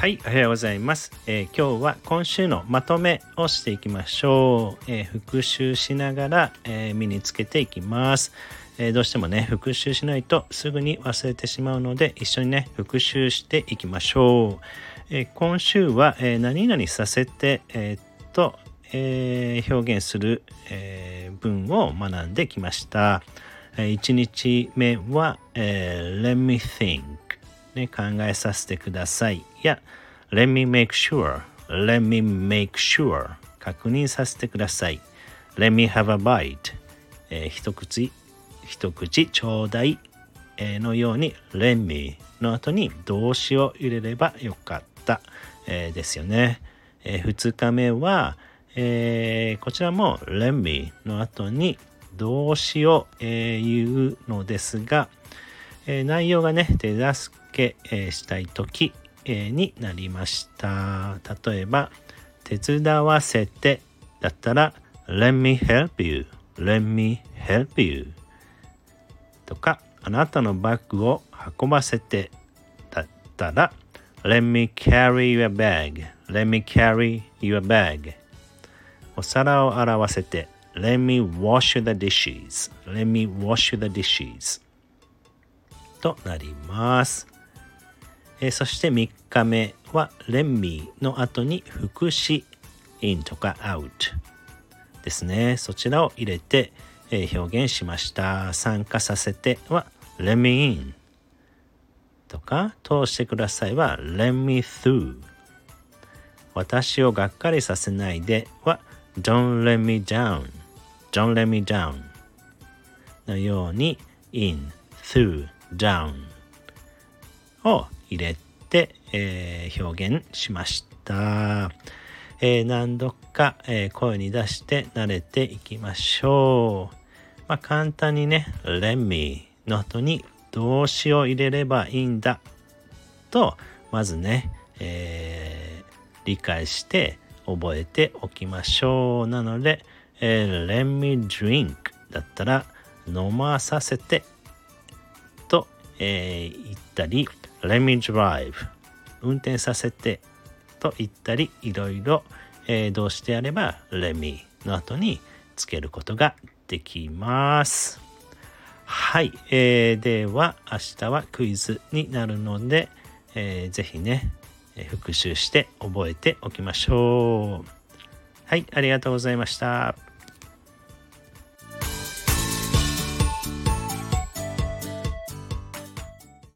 はい、おはようございます、えー、今日は今週のまとめをしていきましょう。えー、復習しながら、えー、身につけていきます、えどうしてもね、復習しないとすぐに忘れてしまうので、一緒にね、復習していきましょう。え今週は、え何々させて、えっと、え表現する、え文を学んできました。1日目は、え Let me think ね、考えさせてください。や、Let me make sure, let me make sure 確認させてください。Let me have a bite、えー、一口、一口ちょうだい、のように Let me の後に動詞を入れればよかった、えー、ですよね。えー、2日目は、えー、こちらも Let me の後に動詞を、えー、言うのですが、えー、内容がね手助け、えー、したい時、えー、になりました。例えば手伝わせてだったら Let me help you Let me help you とかあなたのバッグを運ばせてだったら Let me carry your bag Let me carry your bag お皿を洗わせて Let me wash the dishes Let me wash the dishes となります。え、そして3日目はレンミーの後に副詞 in とか out ですね。そちらを入れて、え、表現しました。参加させては let me in とか通してくださいは let me through 私をがっかりさせないでは don't let me down don't let me down のように in through down を入れて、えー、表現しました。えー、何度か、えー、声に出して慣れていきましょう。まあ、簡単にね、let me の後に動詞を入れればいいんだと、まずね、えー、理解して覚えておきましょう。なので、えー、let me drink だったら飲まさせてとえー、言ったり Let me drive 運転させてと言ったりいろいろ、えー、どうしてやれば Let me の後につけることができます。はい、えー、では明日はクイズになるので、えー、ぜひね、え復習して覚えておきましょう。はい、ありがとうございました。